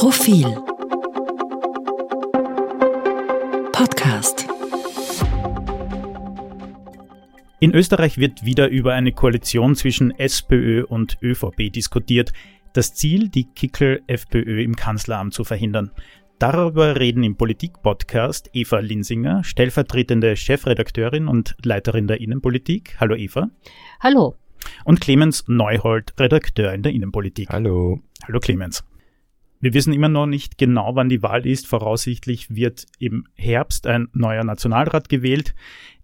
Profil Podcast In Österreich wird wieder über eine Koalition zwischen SPÖ und ÖVP diskutiert. Das Ziel, die Kickel-FPÖ im Kanzleramt zu verhindern. Darüber reden im Politik-Podcast Eva Linsinger, stellvertretende Chefredakteurin und Leiterin der Innenpolitik. Hallo Eva. Hallo. Und Clemens Neuhold, Redakteur in der Innenpolitik. Hallo. Hallo Clemens. Wir wissen immer noch nicht genau, wann die Wahl ist. Voraussichtlich wird im Herbst ein neuer Nationalrat gewählt.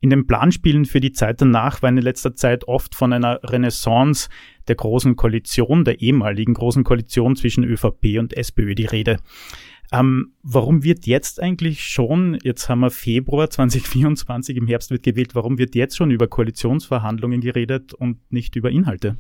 In den Planspielen für die Zeit danach war in letzter Zeit oft von einer Renaissance der großen Koalition, der ehemaligen großen Koalition zwischen ÖVP und SPÖ die Rede. Ähm, warum wird jetzt eigentlich schon, jetzt haben wir Februar 2024, im Herbst wird gewählt, warum wird jetzt schon über Koalitionsverhandlungen geredet und nicht über Inhalte?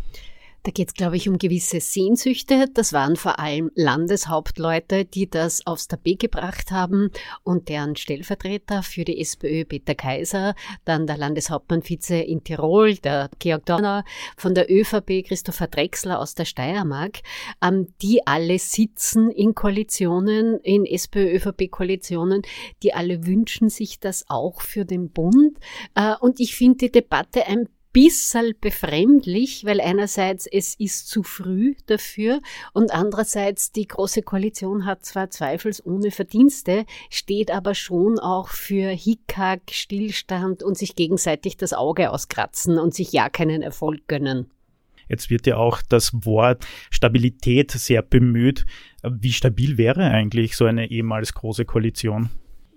Da geht es, glaube ich, um gewisse Sehnsüchte. Das waren vor allem Landeshauptleute, die das aufs Tapet gebracht haben und deren Stellvertreter für die SPÖ, Peter Kaiser, dann der Landeshauptmann Vize in Tirol, der Georg Dorner, von der ÖVP Christopher Drexler aus der Steiermark, ähm, die alle sitzen in Koalitionen, in SPÖ-ÖVP-Koalitionen, die alle wünschen sich das auch für den Bund. Äh, und ich finde die Debatte ein bisschen befremdlich, weil einerseits es ist zu früh dafür und andererseits die Große Koalition hat zwar zweifelsohne Verdienste, steht aber schon auch für Hickhack, Stillstand und sich gegenseitig das Auge auskratzen und sich ja keinen Erfolg gönnen. Jetzt wird ja auch das Wort Stabilität sehr bemüht. Wie stabil wäre eigentlich so eine ehemals große Koalition?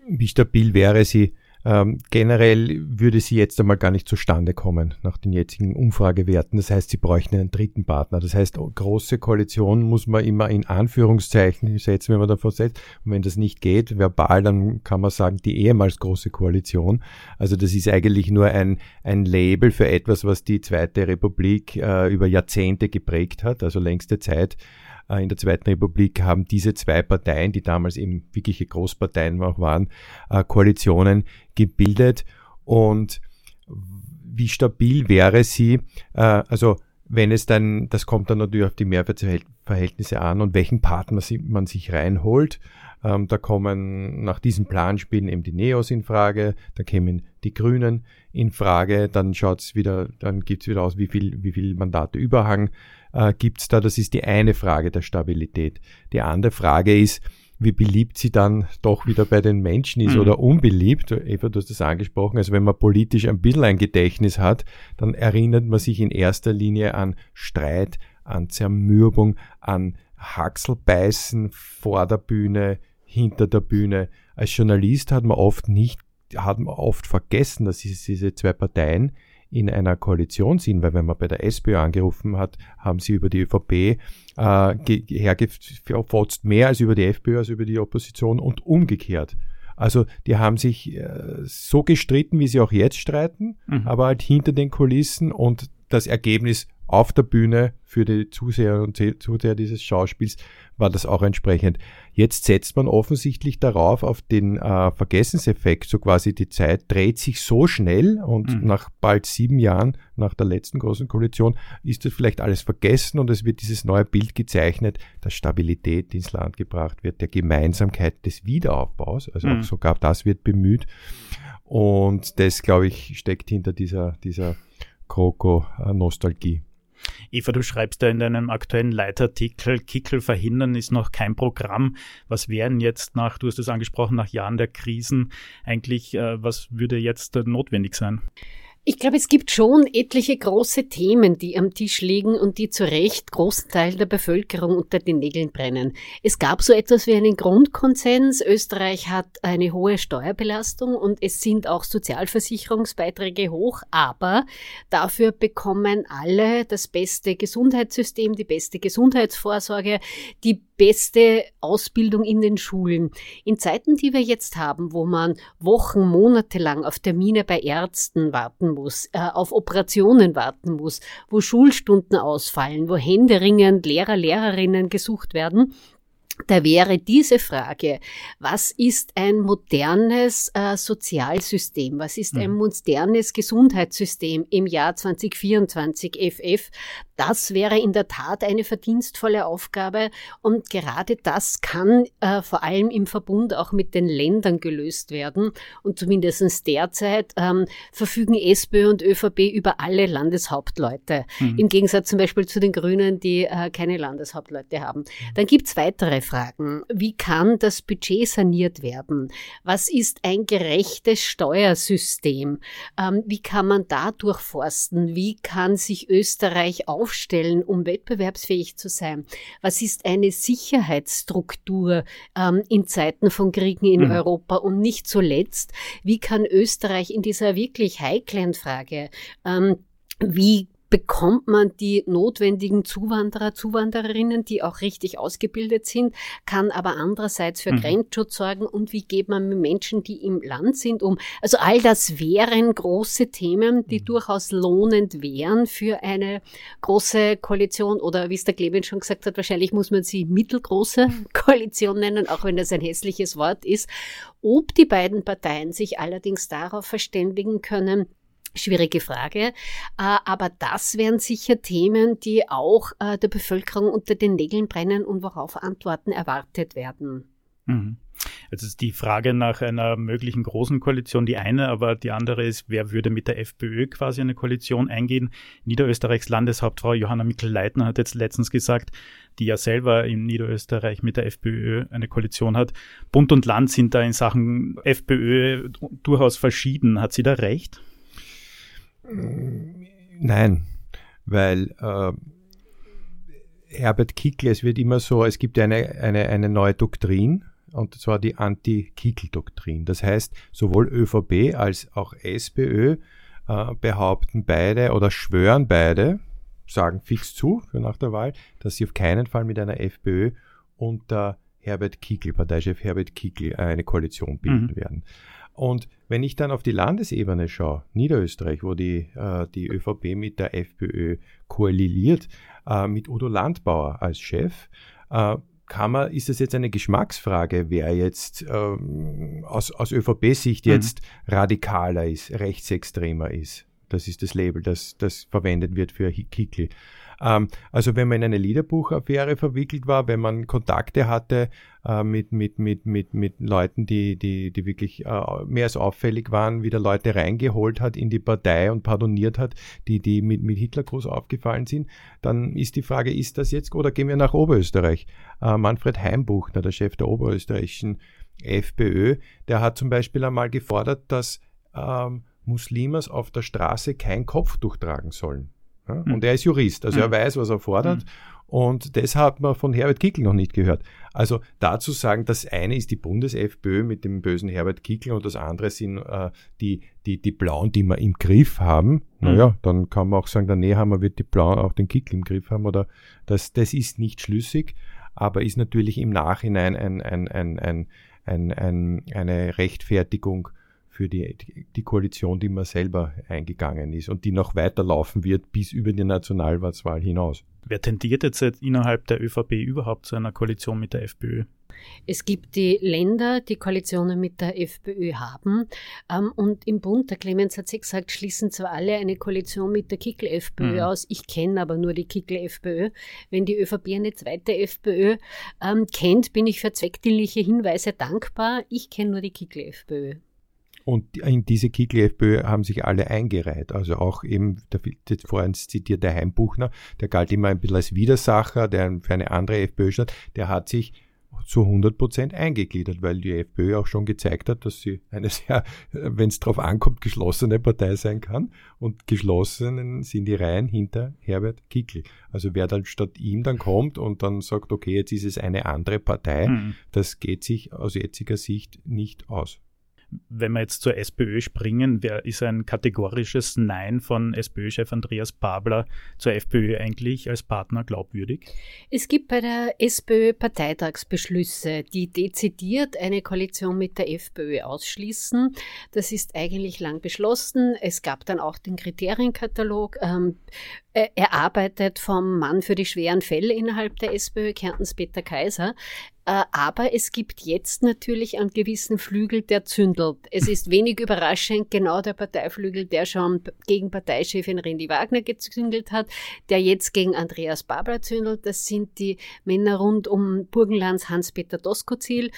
Wie stabil wäre sie? Ähm, generell würde sie jetzt einmal gar nicht zustande kommen nach den jetzigen Umfragewerten. Das heißt, sie bräuchten einen dritten Partner. Das heißt, große Koalition muss man immer in Anführungszeichen setzen, wenn man davor setzt. Und wenn das nicht geht, verbal, dann kann man sagen, die ehemals große Koalition. Also das ist eigentlich nur ein, ein Label für etwas, was die Zweite Republik äh, über Jahrzehnte geprägt hat, also längste Zeit in der Zweiten Republik haben diese zwei Parteien, die damals eben wirkliche Großparteien auch waren, äh, Koalitionen gebildet. Und wie stabil wäre sie? Äh, also wenn es dann, das kommt dann natürlich auf die Mehrwertverhältnisse an und welchen Partner man sich reinholt. Ähm, da kommen nach diesem Planspielen eben die Neos in Frage, da kämen die Grünen in Frage, dann schaut's wieder, dann gibt's wieder aus, wie viel, wie viel Mandate Überhang äh, gibt's da. Das ist die eine Frage der Stabilität. Die andere Frage ist, wie beliebt sie dann doch wieder bei den Menschen ist mhm. oder unbeliebt. Eva, du hast das angesprochen. Also wenn man politisch ein bisschen ein Gedächtnis hat, dann erinnert man sich in erster Linie an Streit, an Zermürbung, an Haxelbeißen vor der Bühne, hinter der Bühne. Als Journalist hat man oft nicht, hat man oft vergessen, dass diese zwei Parteien in einer Koalition sind, weil wenn man bei der SPÖ angerufen hat, haben sie über die ÖVP äh, hergefotzt mehr als über die FPÖ, als über die Opposition und umgekehrt. Also die haben sich äh, so gestritten, wie sie auch jetzt streiten, mhm. aber halt hinter den Kulissen und das Ergebnis auf der Bühne für die Zuseher und Zuseher dieses Schauspiels war das auch entsprechend. Jetzt setzt man offensichtlich darauf auf den äh, Vergessenseffekt, so quasi die Zeit dreht sich so schnell und mhm. nach bald sieben Jahren nach der letzten großen Koalition ist das vielleicht alles vergessen und es wird dieses neue Bild gezeichnet, dass Stabilität ins Land gebracht wird, der Gemeinsamkeit des Wiederaufbaus, also mhm. sogar das wird bemüht und das, glaube ich, steckt hinter dieser, dieser Kroko-Nostalgie. Eva, du schreibst da in deinem aktuellen Leitartikel, Kickel verhindern ist noch kein Programm. Was wären jetzt nach, du hast es angesprochen, nach Jahren der Krisen eigentlich, äh, was würde jetzt notwendig sein? Ich glaube, es gibt schon etliche große Themen, die am Tisch liegen und die zu Recht großen Teil der Bevölkerung unter den Nägeln brennen. Es gab so etwas wie einen Grundkonsens. Österreich hat eine hohe Steuerbelastung und es sind auch Sozialversicherungsbeiträge hoch, aber dafür bekommen alle das beste Gesundheitssystem, die beste Gesundheitsvorsorge, die beste Ausbildung in den Schulen. In Zeiten, die wir jetzt haben, wo man Wochen, Monate lang auf Termine bei Ärzten warten muss, äh, auf Operationen warten muss, wo Schulstunden ausfallen, wo händeringend Lehrer, Lehrerinnen gesucht werden, da wäre diese Frage, was ist ein modernes äh, Sozialsystem, was ist ein mhm. modernes Gesundheitssystem im Jahr 2024 FF, das wäre in der Tat eine verdienstvolle Aufgabe und gerade das kann äh, vor allem im Verbund auch mit den Ländern gelöst werden und zumindest derzeit ähm, verfügen SPÖ und ÖVP über alle Landeshauptleute, mhm. im Gegensatz zum Beispiel zu den Grünen, die äh, keine Landeshauptleute haben. Dann gibt's weitere Fragen. Wie kann das Budget saniert werden? Was ist ein gerechtes Steuersystem? Ähm, wie kann man da durchforsten? Wie kann sich Österreich auf aufstellen, um wettbewerbsfähig zu sein? Was ist eine Sicherheitsstruktur ähm, in Zeiten von Kriegen in mhm. Europa? Und nicht zuletzt, wie kann Österreich in dieser wirklich heiklen Frage ähm, wie bekommt man die notwendigen Zuwanderer, Zuwandererinnen, die auch richtig ausgebildet sind, kann aber andererseits für mhm. Grenzschutz sorgen und wie geht man mit Menschen, die im Land sind, um. Also all das wären große Themen, die mhm. durchaus lohnend wären für eine große Koalition oder wie es der Clemens schon gesagt hat, wahrscheinlich muss man sie mittelgroße Koalition nennen, auch wenn das ein hässliches Wort ist. Ob die beiden Parteien sich allerdings darauf verständigen können, Schwierige Frage, äh, aber das wären sicher Themen, die auch äh, der Bevölkerung unter den Nägeln brennen und worauf Antworten erwartet werden. Mhm. Ist die Frage nach einer möglichen großen Koalition die eine, aber die andere ist, wer würde mit der FPÖ quasi eine Koalition eingehen? Niederösterreichs Landeshauptfrau Johanna Mikl-Leitner hat jetzt letztens gesagt, die ja selber in Niederösterreich mit der FPÖ eine Koalition hat. Bund und Land sind da in Sachen FPÖ durchaus verschieden. Hat sie da recht? Nein, weil äh, Herbert Kickl, es wird immer so, es gibt eine, eine, eine neue Doktrin, und zwar die Anti-Kickl-Doktrin. Das heißt, sowohl ÖVP als auch SPÖ äh, behaupten beide oder schwören beide, sagen fix zu für nach der Wahl, dass sie auf keinen Fall mit einer FPÖ unter Herbert Kickl, Parteichef Herbert Kickl, eine Koalition bilden mhm. werden. Und wenn ich dann auf die Landesebene schaue, Niederösterreich, wo die, äh, die ÖVP mit der FPÖ koaliliert, äh, mit Udo Landbauer als Chef, äh, kann man, ist das jetzt eine Geschmacksfrage, wer jetzt ähm, aus, aus ÖVP-Sicht mhm. jetzt radikaler ist, rechtsextremer ist. Das ist das Label, das, das verwendet wird für Kickel. Ähm, also wenn man in eine Liederbuchaffäre verwickelt war, wenn man Kontakte hatte äh, mit, mit, mit, mit, mit Leuten, die, die, die wirklich äh, mehr als auffällig waren, wieder Leute reingeholt hat in die Partei und pardoniert hat, die, die mit, mit Hitler groß aufgefallen sind, dann ist die Frage, ist das jetzt, oder gehen wir nach Oberösterreich? Äh, Manfred Heimbuchner, der Chef der oberösterreichischen FPÖ, der hat zum Beispiel einmal gefordert, dass ähm, Muslimas auf der Straße kein Kopftuch tragen sollen. Mhm. Und er ist Jurist, also mhm. er weiß, was er fordert. Mhm. Und das hat man von Herbert Kickl noch nicht gehört. Also dazu sagen, das eine ist die Bundes-FPÖ mit dem bösen Herbert Kickl und das andere sind äh, die, die, die Blauen, die wir im Griff haben. Mhm. Naja, dann kann man auch sagen, der Nehammer wird die Blauen auch den Kickl im Griff haben. Oder das, das ist nicht schlüssig, aber ist natürlich im Nachhinein ein, ein, ein, ein, ein, ein eine Rechtfertigung für die, die Koalition, die man selber eingegangen ist und die noch weiterlaufen wird bis über die Nationalratswahl hinaus. Wer tendiert jetzt innerhalb der ÖVP überhaupt zu einer Koalition mit der FPÖ? Es gibt die Länder, die Koalitionen mit der FPÖ haben. Ähm, und im Bund, der Clemens hat es gesagt, schließen zwar alle eine Koalition mit der Kickel-FPÖ mhm. aus. Ich kenne aber nur die Kickel-FPÖ. Wenn die ÖVP eine zweite FPÖ ähm, kennt, bin ich für zweckdienliche Hinweise dankbar. Ich kenne nur die Kickel-FPÖ. Und in diese Kickl-FPÖ haben sich alle eingereiht. Also auch eben, der, der vorhin zitierte Heimbuchner, der galt immer ein bisschen als Widersacher, der für eine andere FPÖ stand, der hat sich zu 100 Prozent eingegliedert, weil die FPÖ auch schon gezeigt hat, dass sie eine sehr, wenn es darauf ankommt, geschlossene Partei sein kann. Und geschlossenen sind die Reihen hinter Herbert Kickl. Also wer dann statt ihm dann kommt und dann sagt, okay, jetzt ist es eine andere Partei, mhm. das geht sich aus jetziger Sicht nicht aus wenn wir jetzt zur SPÖ springen, wer ist ein kategorisches Nein von SPÖ-Chef Andreas Babler zur FPÖ eigentlich als Partner glaubwürdig? Es gibt bei der SPÖ Parteitagsbeschlüsse, die dezidiert eine Koalition mit der FPÖ ausschließen. Das ist eigentlich lang beschlossen. Es gab dann auch den Kriterienkatalog. Ähm, erarbeitet vom Mann für die schweren Fälle innerhalb der SPÖ, Kärntens Peter Kaiser. Äh, aber es gibt jetzt natürlich einen gewissen Flügel, der zündelt. Es ist wenig überraschend genau der Parteiflügel, der schon gegen Parteichefin Rendi Wagner gezündelt hat, der jetzt gegen Andreas Babler zündelt. Das sind die Männer rund um Burgenlands Hans-Peter Doskozil,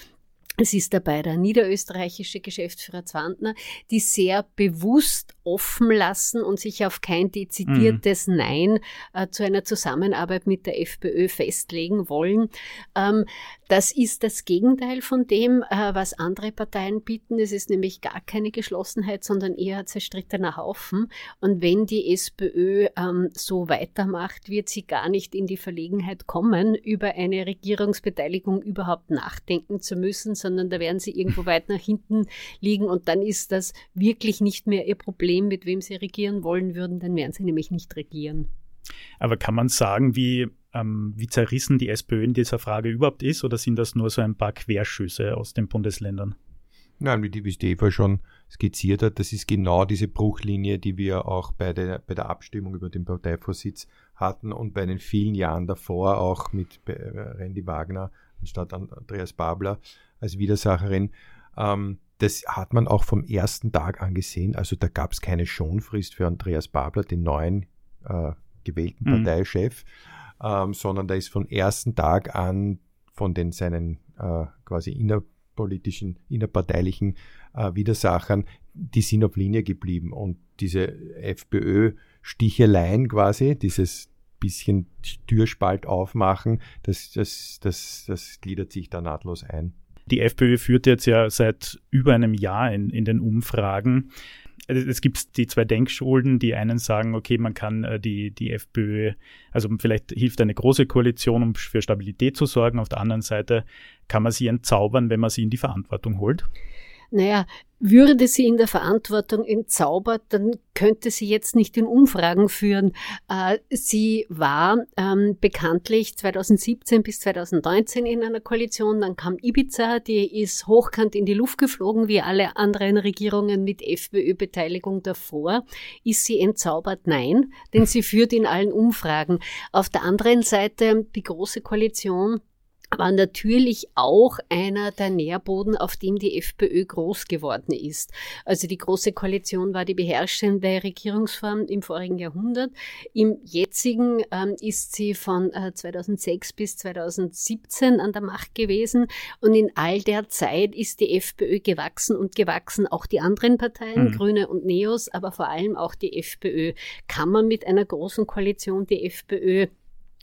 es ist dabei der niederösterreichische Geschäftsführer Zwantner, die sehr bewusst offen lassen und sich auf kein dezidiertes mhm. Nein äh, zu einer Zusammenarbeit mit der FPÖ festlegen wollen. Ähm, das ist das Gegenteil von dem, äh, was andere Parteien bieten. Es ist nämlich gar keine Geschlossenheit, sondern eher zerstrittener Haufen. Und wenn die SPÖ ähm, so weitermacht, wird sie gar nicht in die Verlegenheit kommen, über eine Regierungsbeteiligung überhaupt nachdenken zu müssen, sondern da werden sie irgendwo weit nach hinten liegen und dann ist das wirklich nicht mehr ihr Problem, mit wem sie regieren wollen würden, dann werden sie nämlich nicht regieren. Aber kann man sagen, wie, ähm, wie zerrissen die SPÖ in dieser Frage überhaupt ist oder sind das nur so ein paar Querschüsse aus den Bundesländern? Nein, wie die, wie die Eva schon skizziert hat, das ist genau diese Bruchlinie, die wir auch bei der, bei der Abstimmung über den Parteivorsitz hatten und bei den vielen Jahren davor auch mit äh, Randy Wagner anstatt Andreas Babler als Widersacherin. Ähm, das hat man auch vom ersten Tag angesehen. Also da gab es keine Schonfrist für Andreas Babler, den neuen äh, gewählten mhm. Parteichef, ähm, sondern da ist vom ersten Tag an von den seinen äh, quasi innerpolitischen, innerparteilichen äh, Widersachern, die sind auf Linie geblieben. Und diese FPÖ-Sticheleien quasi, dieses bisschen Türspalt aufmachen, das, das, das, das gliedert sich da nahtlos ein. Die FPÖ führt jetzt ja seit über einem Jahr in, in den Umfragen. Es gibt die zwei Denkschulen, die einen sagen, okay, man kann äh, die, die FPÖ, also vielleicht hilft eine große Koalition, um für Stabilität zu sorgen. Auf der anderen Seite kann man sie entzaubern, wenn man sie in die Verantwortung holt. Naja, würde sie in der Verantwortung entzaubert, dann könnte sie jetzt nicht in Umfragen führen. Äh, sie war ähm, bekanntlich 2017 bis 2019 in einer Koalition, dann kam Ibiza, die ist hochkant in die Luft geflogen, wie alle anderen Regierungen mit FPÖ-Beteiligung davor. Ist sie entzaubert? Nein, denn sie führt in allen Umfragen. Auf der anderen Seite die Große Koalition war natürlich auch einer der Nährboden, auf dem die FPÖ groß geworden ist. Also die Große Koalition war die beherrschende Regierungsform im vorigen Jahrhundert. Im jetzigen ähm, ist sie von äh, 2006 bis 2017 an der Macht gewesen und in all der Zeit ist die FPÖ gewachsen und gewachsen. Auch die anderen Parteien, mhm. Grüne und Neos, aber vor allem auch die FPÖ. Kann man mit einer großen Koalition die FPÖ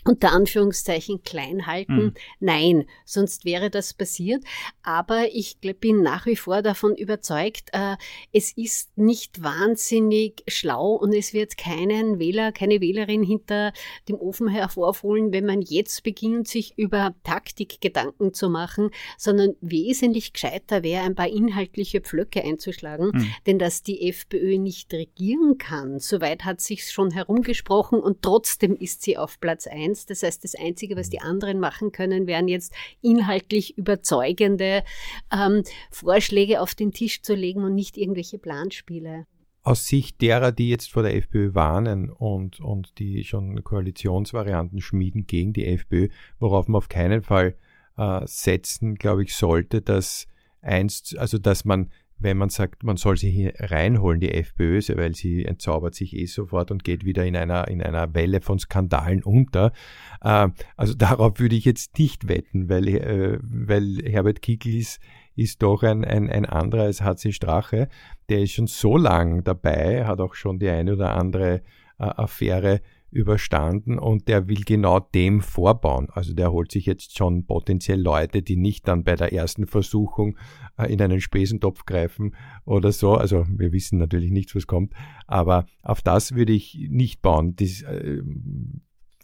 unter Anführungszeichen klein halten. Mhm. Nein, sonst wäre das passiert. Aber ich bin nach wie vor davon überzeugt, äh, es ist nicht wahnsinnig schlau und es wird keinen Wähler, keine Wählerin hinter dem Ofen hervorholen, wenn man jetzt beginnt, sich über Taktik Gedanken zu machen, sondern wesentlich gescheiter wäre, ein paar inhaltliche Pflöcke einzuschlagen. Mhm. Denn dass die FPÖ nicht regieren kann, soweit hat sich's schon herumgesprochen und trotzdem ist sie auf Platz eins eins. Das heißt, das Einzige, was die anderen machen können, wären jetzt inhaltlich überzeugende ähm, Vorschläge auf den Tisch zu legen und nicht irgendwelche Planspiele. Aus Sicht derer, die jetzt vor der FPÖ warnen und, und die schon Koalitionsvarianten schmieden gegen die FPÖ, worauf man auf keinen Fall äh, setzen, glaube ich, sollte, dass einst, also dass man wenn man sagt, man soll sie hier reinholen, die FPÖ, weil sie entzaubert sich eh sofort und geht wieder in einer, in einer Welle von Skandalen unter. Äh, also darauf würde ich jetzt nicht wetten, weil, äh, weil Herbert Kickl ist, ist doch ein, ein, ein anderer als HC Strache. Der ist schon so lang dabei, hat auch schon die eine oder andere äh, Affäre überstanden und der will genau dem vorbauen. Also der holt sich jetzt schon potenziell Leute, die nicht dann bei der ersten Versuchung äh, in einen Spesentopf greifen oder so. Also wir wissen natürlich nicht, was kommt, aber auf das würde ich nicht bauen. Das, äh,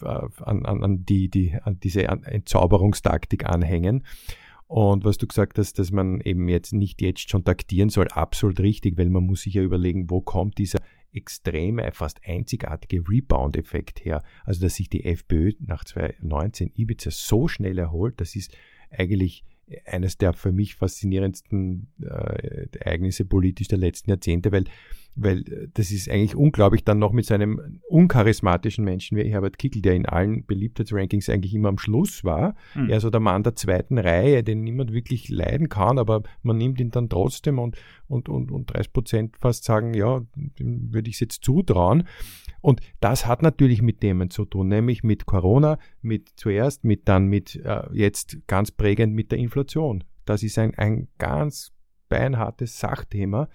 an, an, an, die, die, an diese Entzauberungstaktik anhängen. Und was du gesagt hast, dass man eben jetzt nicht jetzt schon taktieren soll, absolut richtig, weil man muss sich ja überlegen, wo kommt dieser extreme, fast einzigartige Rebound-Effekt her. Also, dass sich die FPÖ nach 2019 Ibiza so schnell erholt, das ist eigentlich eines der für mich faszinierendsten äh, Ereignisse politisch der letzten Jahrzehnte, weil weil äh, das ist eigentlich unglaublich dann noch mit seinem uncharismatischen Menschen wie Herbert Kickel, der in allen Beliebtheitsrankings eigentlich immer am Schluss war. Mhm. Er so der Mann der zweiten Reihe, den niemand wirklich leiden kann, aber man nimmt ihn dann trotzdem und, und, und, und 30 Prozent fast sagen, ja, dem würde ich es jetzt zutrauen. Und das hat natürlich mit Themen zu tun, nämlich mit Corona, mit zuerst, mit dann mit äh, jetzt ganz prägend mit der Inflation. Das ist ein, ein ganz beinhartes Sachthema.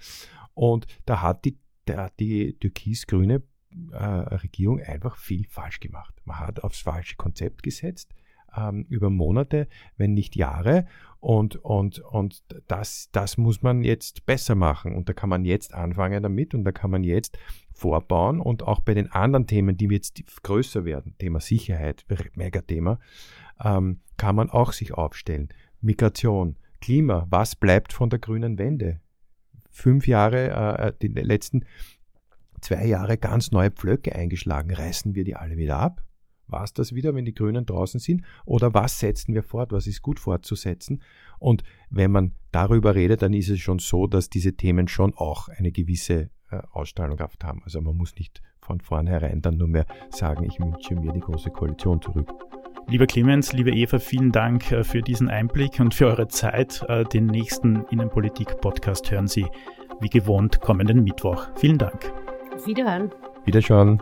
Und da hat die, die türkis-grüne äh, Regierung einfach viel falsch gemacht. Man hat aufs falsche Konzept gesetzt ähm, über Monate, wenn nicht Jahre. Und, und, und das, das muss man jetzt besser machen. Und da kann man jetzt anfangen damit und da kann man jetzt vorbauen und auch bei den anderen Themen, die jetzt größer werden, Thema Sicherheit, Megathema, ähm, kann man auch sich aufstellen. Migration, Klima, was bleibt von der grünen Wende? fünf Jahre, äh, äh, die letzten zwei Jahre ganz neue Pflöcke eingeschlagen. Reißen wir die alle wieder ab? War es das wieder, wenn die Grünen draußen sind? Oder was setzen wir fort? Was ist gut fortzusetzen? Und wenn man darüber redet, dann ist es schon so, dass diese Themen schon auch eine gewisse äh, Ausstrahlungskraft haben. Also man muss nicht von vornherein dann nur mehr sagen, ich wünsche mir die große Koalition zurück. Lieber Clemens, liebe Eva, vielen Dank äh, für diesen Einblick und für eure Zeit. Äh, den nächsten Innenpolitik-Podcast hören Sie wie gewohnt kommenden Mittwoch. Vielen Dank. Auf Wiederhören. Wiederschauen.